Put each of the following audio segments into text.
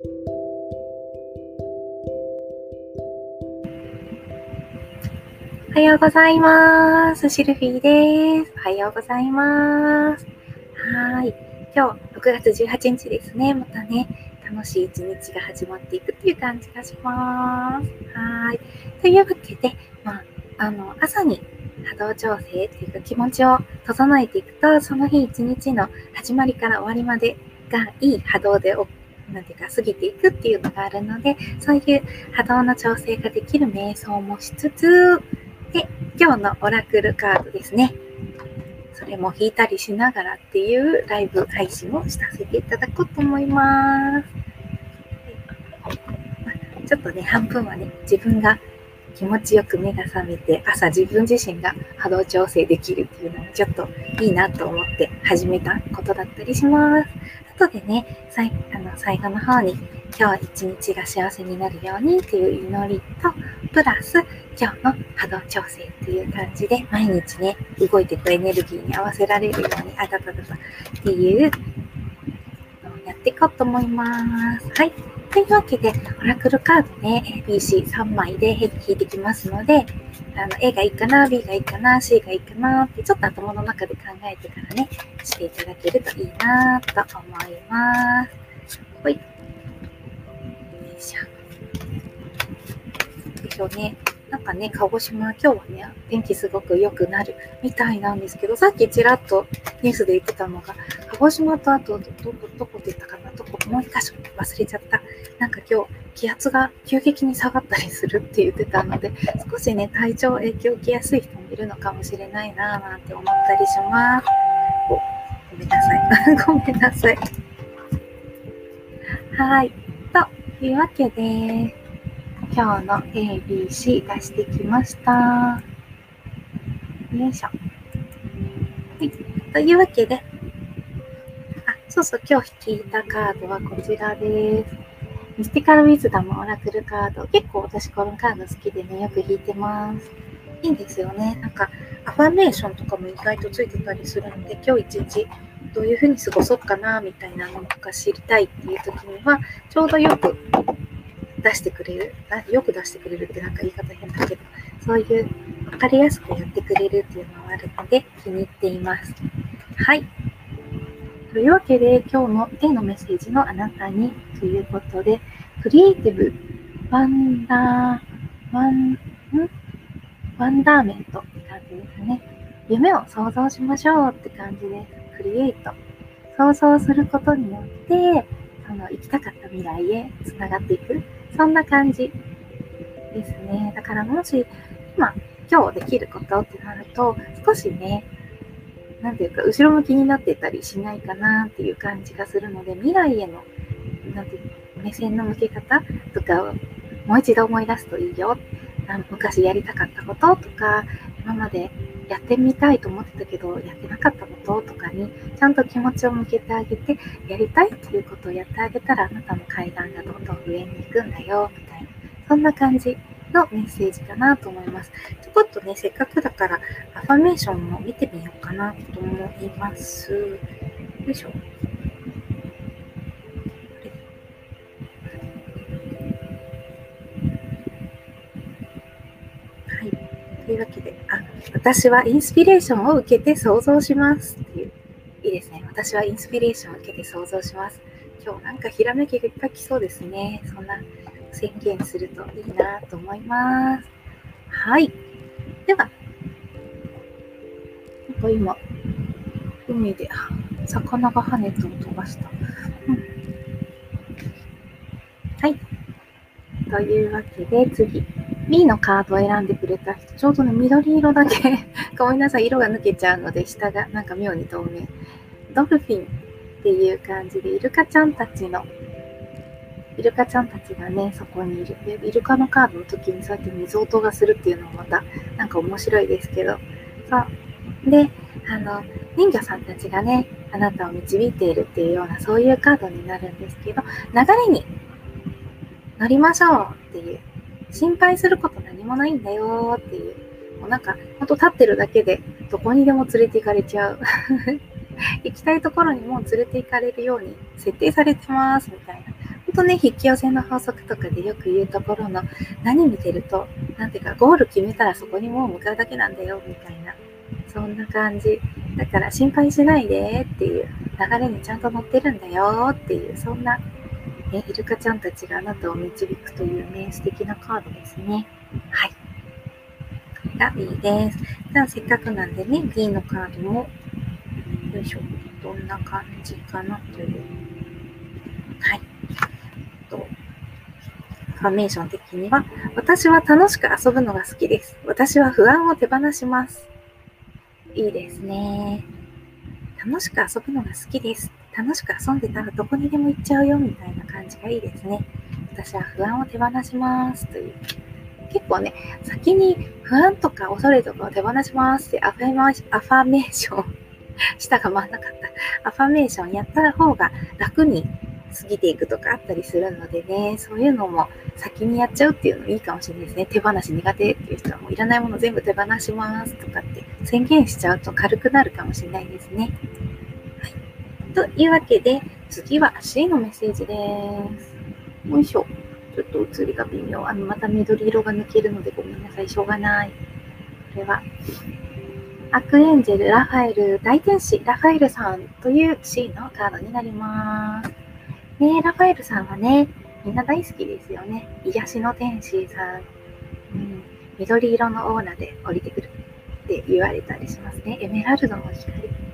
おはようございます。シルフィーです。おはようございます。はい。今日6月18日ですね。またね、楽しい一日が始まっていくっていう感じがします。はい。というわけで、まあ、あの、朝に波動調整っていうか気持ちを整えていくと、その日一日の始まりから終わりまでがいい波動でなんていうか過ぎていくっていうのがあるので、そういう波動の調整ができる瞑想もしつつ、で、今日のオラクルカードですね。それも弾いたりしながらっていうライブ配信をさせていただこうと思います。ちょっとね、半分はね、自分が気持ちよく目が覚めて、朝自分自身が波動調整できるっていうのもちょっといいなと思って始めたことだったりします。後でね、最あの最後の方に今日一日が幸せになるようにっていう祈りと、プラス今日の波動調整っていう感じで、毎日ね、動いていくエネルギーに合わせられるように、あたたたたっていうのをやっていこうと思います。はい。というわけで、オラクルカードね、ABC3 枚で引いてきますので、あの A がいいかな、B がいいかな、C がいいかなって、ちょっと頭の中で考えてからね、していただけるといいなと思います。ほい。よいしょ。でしょうね。なんかね、鹿児島、今日はね、天気すごく良くなるみたいなんですけど、さっきちらっとニュースで言ってたのが、鹿児島とあと、ど、ど、どこで言ったかな、どこ、もう一箇所忘れちゃった。なんか今日、気圧が急激に下がったりするって言ってたので、少しね、体調影響を受けやすい人もいるのかもしれないなぁなんて思ったりします。ごめんなさい。ごめんなさい。はい。というわけで、今日の ABC 出してきました。よいしょ。はい。というわけで、あ、そうそう、今日引いたカードはこちらです。ミスティカルウィズダムオラクルカード。結構私このカード好きでね、よく引いてます。いいんですよね。なんか、アファメーションとかも意外とついてたりするので、今日一日どういうふうに過ごそうかな、みたいなのとか知りたいっていう時には、ちょうどよく出してくれる、よく出してくれるってなんか言い方変だけど、そういう分かりやすくやってくれるっていうのがあるので気に入っています。はい。というわけで今日の A のメッセージのあなたにということで、クリエイティブ、ワンダー、ワン、ん？ワンダーメントって感じですね。夢を想像しましょうって感じです。クリエイト。想像することによって、その行きたかった未来へつながっていく。そんな感じですね。だからもし、今、今日できることってなると、少しね、なんていうか、後ろ向きになってたりしないかなっていう感じがするので、未来への、なんていうか目線の向け方とかをもう一度思い出すといいよ。昔やりたかったこととか、今までやってみたいと思ってたけど、やってなかったこととかに、ちゃんと気持ちを向けてあげて、やりたいっていうことをやってあげたら、あなたの階段がどんどん上に行くんだよ、みたいな、そんな感じのメッセージかなと思います。ちょこっとね、せっかくだから、アファメーションも見てみようかなと思います。よいしょ。というわけで、あ、私はインスピレーションを受けて想像しますっていう、いいですね。私はインスピレーションを受けて想像します。今日なんかひらめきがいっぱい来そうですね。そんな宣言するといいなと思います。はい。では、今、海で魚が跳ねて飛ばした。うん、はい。というわけで次。B のカードを選んでくれた人、ちょうどね、緑色だけ ごめんなさい、色が抜けちゃうので、下がなんか妙に透明。ドルフィンっていう感じで、イルカちゃんたちの、イルカちゃんたちがね、そこにいる。で、イルカのカードの時にそうやって水音がするっていうのもまた、なんか面白いですけど、そう。で、あの、人魚さんたちがね、あなたを導いているっていうような、そういうカードになるんですけど、流れに乗りましょうっていう心配すること何もないんだよっていう、もうなんか、ほんと立ってるだけでどこにでも連れて行かれちゃう。行きたいところにも連れて行かれるように設定されてますみたいな。ほんとね、引き寄せの法則とかでよく言うところの、何見てると、なんていうか、ゴール決めたらそこにもう向かうだけなんだよ、みたいな。そんな感じ。だから心配しないでっていう流れにちゃんと乗ってるんだよっていう、そんな、ね、イルカちゃんたちがあなたを導くというね、素敵なカードですね。はい。これが B です。じゃあせっかくなんでね、B のカードも、よいしょ、どんな感じかなという。はい。とファメーション的には、私は楽しく遊ぶのが好きです。私は不安を手放します。いいですね。楽しく遊ぶのが好きです。楽しく遊んでたらどこにでも行っちゃうよみたいな感じがいいですね。私は不安を手放しますという。結構ね、先に不安とか恐れとかを手放しますってアファメーション、舌 が回んなかった。アファメーションやった方が楽に過ぎていくとかあったりするのでね、そういうのも先にやっちゃうっていうのいいかもしれないですね。手放し苦手っていう人はもういらないもの全部手放しますとかって宣言しちゃうと軽くなるかもしれないですね。というわけで、次は C のメッセージです。よいしょ。ちょっと映りが微妙。あの、また緑色が抜けるのでごめんなさい。しょうがない。これは、アクエンジェル、ラファエル、大天使、ラファエルさんという C のカードになります。ねラファエルさんはね、みんな大好きですよね。癒しの天使さん。うん、緑色のオーラで降りてくるって言われたりしますね。エメラルドの光。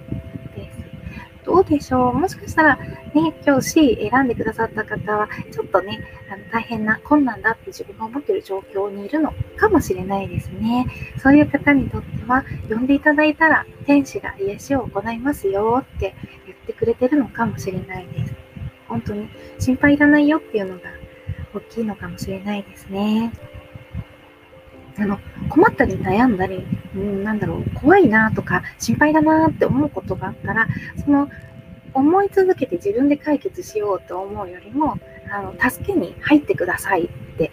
どうでしょう？もしかしたらね、今日 C 選んでくださった方は、ちょっとね、あの大変な困難だって自分が思ってる状況にいるのかもしれないですね。そういう方にとっては、呼んでいただいたら天使が癒しを行いますよって言ってくれてるのかもしれないです。本当に心配いらないよっていうのが大きいのかもしれないですね。あの、困ったり悩んだり、うん、なんだろう、怖いなとか心配だなって思うことがあったら、その、思い続けて自分で解決しようと思うよりも、あの、助けに入ってくださいって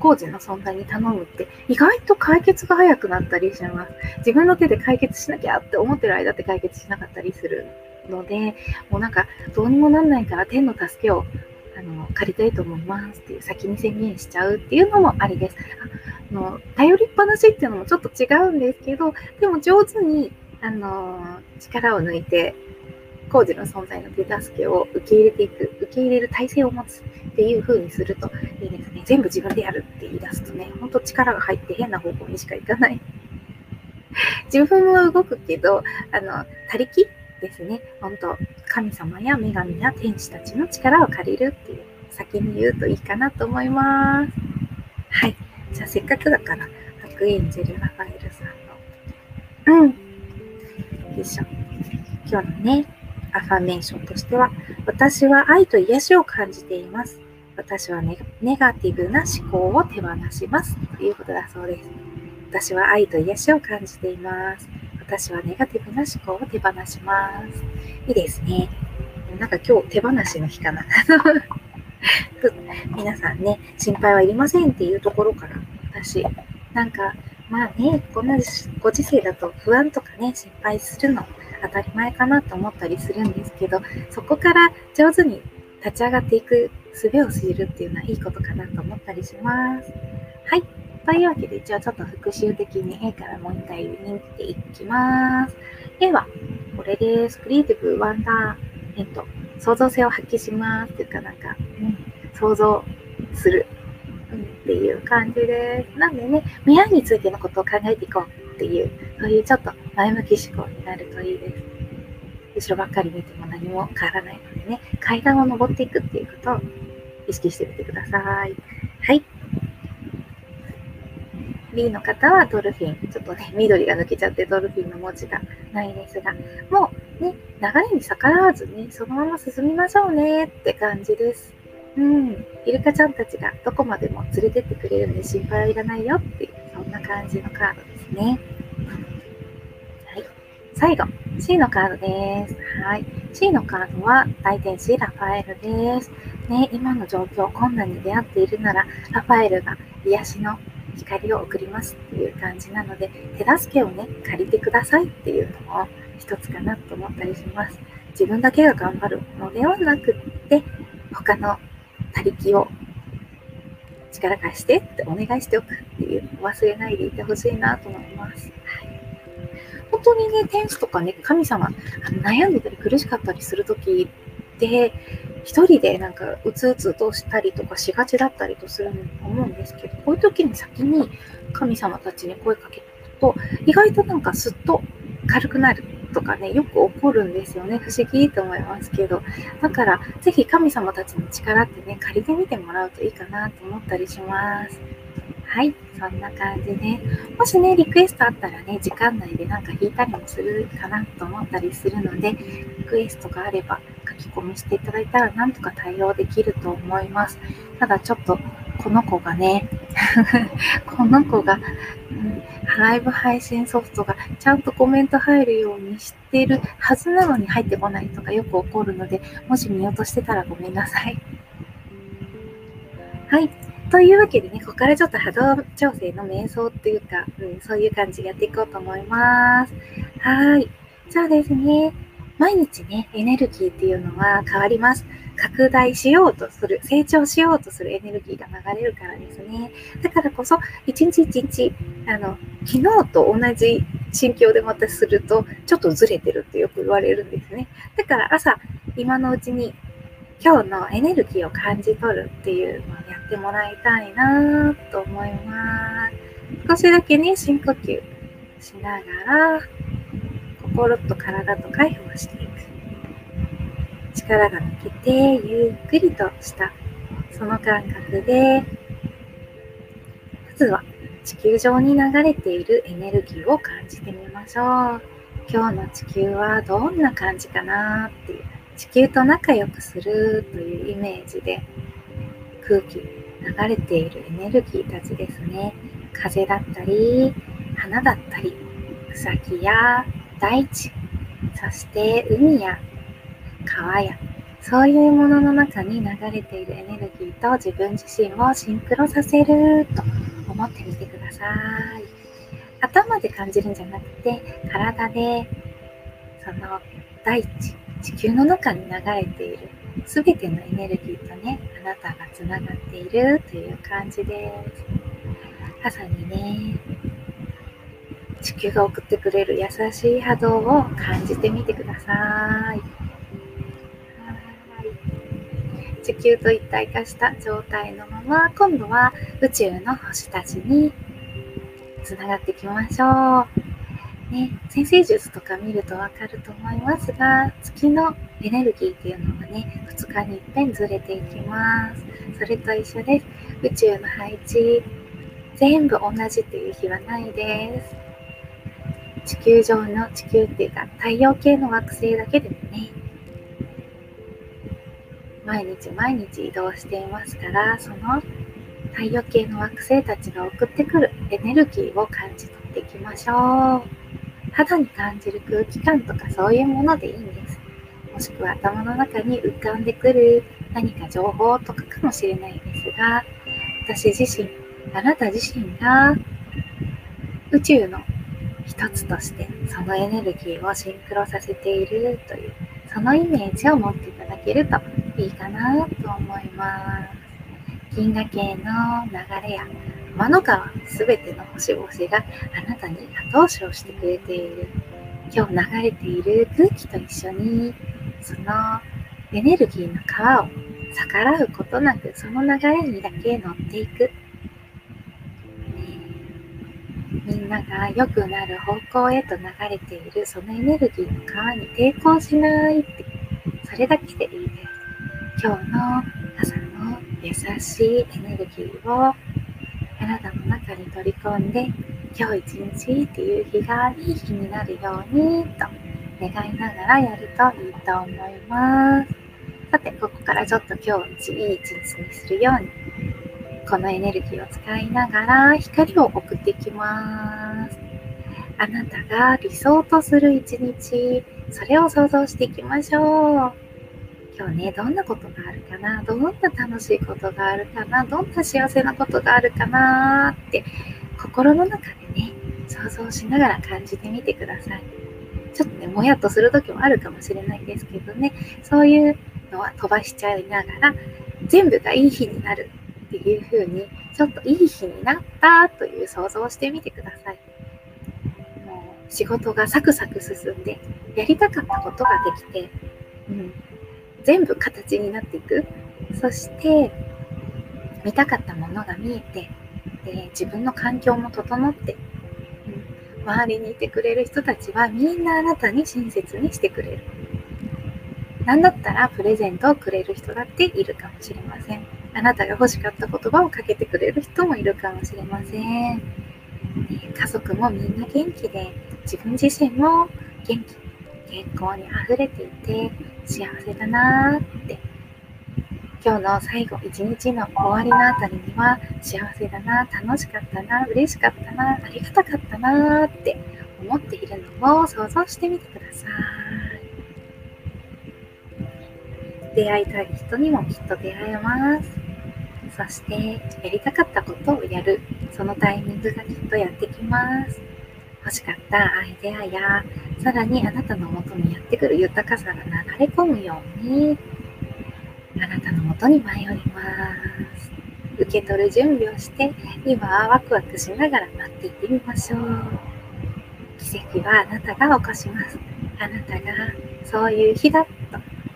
工事の存在に頼むって意外と解決が早くなったりします。自分の手で解決しなきゃって思ってる間って解決しなかったりするので、もうなんかどうにもなんないから天の助けをあの借りたいと思いますっていう先に宣言しちゃうっていうのもありです。の頼りっぱなしっていうのもちょっと違うんですけど、でも上手にあの力を抜いて工事の存在の手助けを受け入れていく、受け入れる体制を持つっていう風にするといいですね。全部自分でやるって言い出すとね、ほんと力が入って変な方向にしかいかない。自分は動くけど、あの、他力ですね。本当神様や女神や天使たちの力を借りるっていう先に言うといいかなと思います。はい。じゃあせっかくだから、アクエンジェル・ラファエルさんの、うん。よいしょ。今日のね、アファメーションとしては、私は愛と癒しを感じています。私はネガティブな思考を手放します。ということだそうです。私は愛と癒しを感じています。私はネガティブな思考を手放します。いいですね。なんか今日手放しの日かな。皆さんね、心配はいりませんっていうところから、私、なんか、まあね、こんなご時世だと不安とかね、心配するの当たり前かなと思ったりするんですけど、そこから上手に立ち上がっていく術を知るっていうのはいいことかなと思ったりします。はい。というわけで、一応ちょっと復習的に A からもう一回見ていきます。A は、これです。クリエイティブ、ワンダー、えっと、創造性を発揮しますっていうかなんか、うん、想像する、うん、っていう感じです。なんでね、未来についてのことを考えていこうっていう、そういうちょっと前向き思考になるといいです。後ろばっかり見ても何も変わらないのでね、階段を登っていくっていうことを意識してみてください。はい。B の方はドルフィン。ちょっとね、緑が抜けちゃってドルフィンの文字がないですが、もうね、流れに逆らわずに、そのまま進みましょうねって感じです。うん。イルカちゃんたちがどこまでも連れてってくれるんで心配はいらないよっていう、そんな感じのカードですね。はい。最後、C のカードです。はい。C のカードは大天使ラファエルです。ね、今の状況、困難に出会っているなら、ラファエルが癒しの光を送りますっていう感じなので、手助けをね、借りてくださいっていうのも一つかなと思ったりします。自分だけが頑張るのではなくって、他の他力を力貸してってお願いしておくっていう忘れないでいてほしいなと思います。はい本当にね、天使とかね、神様、あの悩んでたり苦しかったりするときって、一人でなんかうつうつとしたりとかしがちだったりとすると思うんですけど、こういう時に先に神様たちに声かけると、意外となんかすっと軽くなるとかね、よく起こるんですよね。不思議と思いますけど。だから、ぜひ神様たちの力ってね、借りてみてもらうといいかなと思ったりします。はい、そんな感じで、もしね、リクエストあったらね、時間内でなんか弾いたりもするかなと思ったりするので、リクエストがあれば書き込みしていただいたらなんとか対応できると思います。ただちょっと、この子がね、この子が、うん、ライブ配信ソフトがちゃんとコメント入るようにしてるはずなのに入ってこないとかよく起こるので、もし見落としてたらごめんなさい。はい。というわけでね、ここからちょっと波動調整の瞑想っていうか、うん、そういう感じでやっていこうと思います。はい。じゃあですね、毎日ね、エネルギーっていうのは変わります。拡大しようとする、成長しようとするエネルギーが流れるからですね。だからこそ、一日一日、あの、昨日と同じ心境でまたすると、ちょっとずれてるってよく言われるんですね。だから朝、今のうちに今日のエネルギーを感じ取るっていうのをやってもらいたいなと思います。少しだけね、深呼吸しながら、心と体と解放していく。力が抜けて、ゆっくりとしたその感覚で、まずは地球上に流れているエネルギーを感じてみましょう。今日の地球はどんな感じかなっていう地球と仲良くするというイメージで空気流れているエネルギーたちですね風だったり花だったり草木や大地そして海や川やそういうものの中に流れているエネルギーと自分自身をシンクロさせると思ってみてください頭で感じるんじゃなくて体でその大地地球の中に流れているすべてのエネルギーとね、あなたがつながっているという感じです。朝にね、地球が送ってくれる優しい波動を感じてみてください。地球と一体化した状態のまま、今度は宇宙の星たちにつながっていきましょう。ね、先生術とか見るとわかると思いますが、月のエネルギーっていうのがね、2日に一遍ずれていきます。それと一緒です。宇宙の配置、全部同じっていう日はないです。地球上の地球っていうか太陽系の惑星だけでもね、毎日毎日移動していますから、その太陽系の惑星たちが送ってくるエネルギーを感じ取っていきましょう。肌に感じる空気感とかそういうものでいいんです。もしくは頭の中に浮かんでくる何か情報とかかもしれないですが、私自身、あなた自身が宇宙の一つとしてそのエネルギーをシンクロさせているという、そのイメージを持っていただけるといいかなと思います。銀河系の流れや天の川すべての星々があなたに後押しをしてくれている。今日流れている空気と一緒に、そのエネルギーの川を逆らうことなく、その流れにだけ乗っていく。みんなが良くなる方向へと流れているそのエネルギーの川に抵抗しないって、それだけでいいです。今日の朝の優しいエネルギーを体の中に取り込んで今日一日っていう日がいい日になるようにと願いながらやるといいと思います。さて、ここからちょっと今日いい一日にするようにこのエネルギーを使いながら光を送っていきます。あなたが理想とする一日、それを想像していきましょう。今日ね、どんなことがあるかなどんな楽しいことがあるかなどんな幸せなことがあるかなって心の中でね、想像しながら感じてみてください。ちょっとね、もやっとする時もあるかもしれないんですけどね、そういうのは飛ばしちゃいながら、全部がいい日になるっていう風に、ちょっといい日になったという想像をしてみてください。仕事がサクサク進んで、やりたかったことができて、うん、全部形になっていく。そして、見たかったものが見えて、で自分の環境も整って、うん、周りにいてくれる人たちはみんなあなたに親切にしてくれる。なんだったらプレゼントをくれる人だっているかもしれません。あなたが欲しかった言葉をかけてくれる人もいるかもしれません。家族もみんな元気で、自分自身も元気、健康にあふれていて幸せだなって。今日の最後一日の終わりのあたりには幸せだな楽しかったな嬉しかったなありがたかったなって思っているのを想像してみてください。出会いたい人にもきっと出会えます。そしてやりたかったことをやる。そのタイミングがきっとやってきます。欲しかったアイデアやさらにあなたのもとにやってくる豊かさが流れ込むようにあなたのもとに舞い降ります。受け取る準備をして今はワクワクしながら待っていってみましょう。奇跡はあなたが起こします。あなたがそういう日だと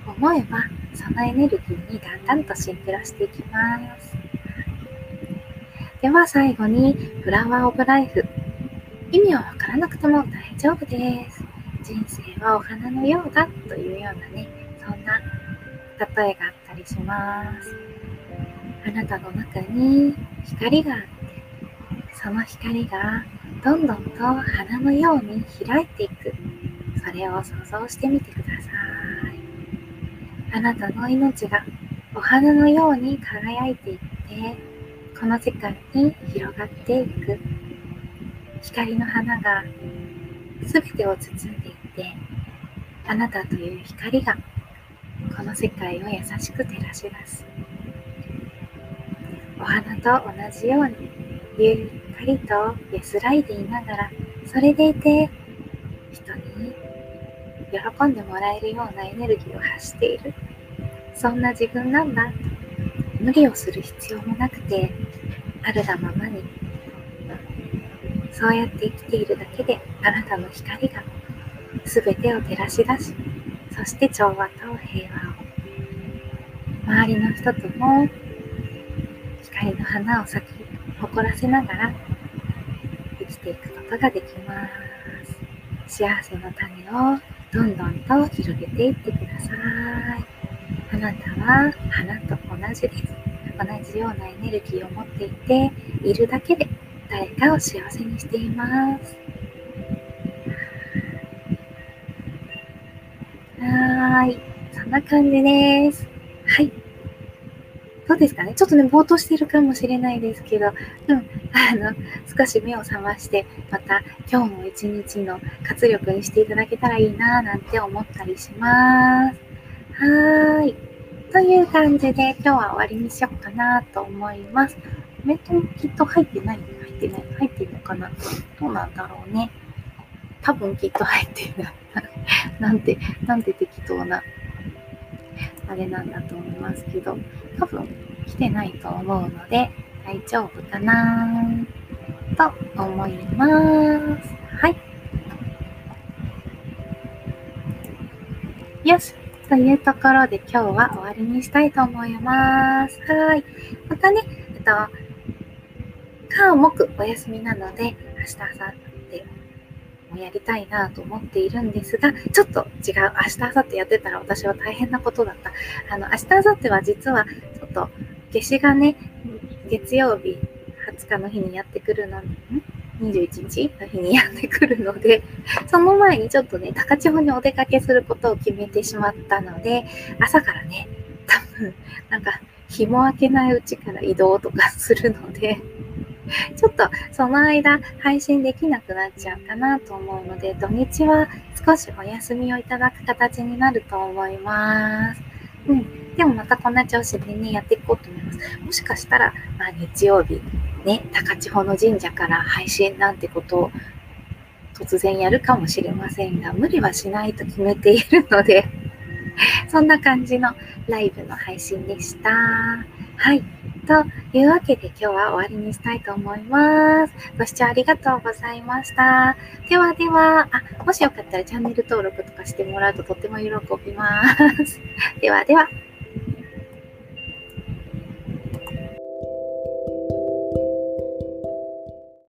思えばそのエネルギーにだんだんとシンクロしていきますでは最後にフラワーオブライフ意味はわからなくても大丈夫です。人生はお花のようだというようなね、そんな例えがあったりします。あなたの中に光があって、その光がどんどんと花のように開いていく。それを想像してみてください。あなたの命がお花のように輝いていって、この世界に広がっていく。光の花が全てを包んでいってあなたという光がこの世界を優しく照らし出すお花と同じようにゆっくりと安らいでいながらそれでいて人に喜んでもらえるようなエネルギーを発しているそんな自分なんだ無理をする必要もなくてあるがままにそうやって生きているだけであなたの光が全てを照らし出しそして調和と平和を。周りの人とも光の花を咲き誇らせながら生きていくことができます。幸せの種をどんどんと広げていってください。あなたは花と同じです同じようなエネルギーを持っていているだけで誰かを幸せにしています。はーい。そんな感じです。はい。どうですかね？ちょっとね、ぼーっとしてるかもしれないですけど、うん、あの、少し目を覚まして、また今日も一日の活力にしていただけたらいいなぁなんて思ったりします。はーい。という感じで今日は終わりにしようかなと思います。コメントきっと入ってない入ってない入ってるのかな？どうなんだろうね。多分きっと入ってるな。なんて、なんて適当な、あれなんだと思いますけど、多分来てないと思うので、大丈夫かな？と思います。はい。よし。というところで今日は終わりにしたいと思います。はい。またね、えっと、火木お休みなので、明日、明後日もやりたいなと思っているんですが、ちょっと違う。明日、明後日やってたら私は大変なことだった。あの、明日、明後日は実は、ちょっと、夏至がね、月曜日20日の日にやってくるの、ん21日の日にやってくるので、その前にちょっとね、高千穂にお出かけすることを決めてしまったので、朝からね、多分、なんか、日も明けないうちから移動とかするので、ちょっとその間配信できなくなっちゃうかなと思うので、土日は少しお休みをいただく形になると思います。うん。でもまたこんな調子でね、やっていこうと思います。もしかしたら、まあ、日曜日、ね、高千穂の神社から配信なんてことを突然やるかもしれませんが、無理はしないと決めているので、そんな感じのライブの配信でした。はい。というわけで今日は終わりにしたいと思います。ご視聴ありがとうございました。ではでは、あ、もしよかったらチャンネル登録とかしてもらうととっても喜びます。ではでは。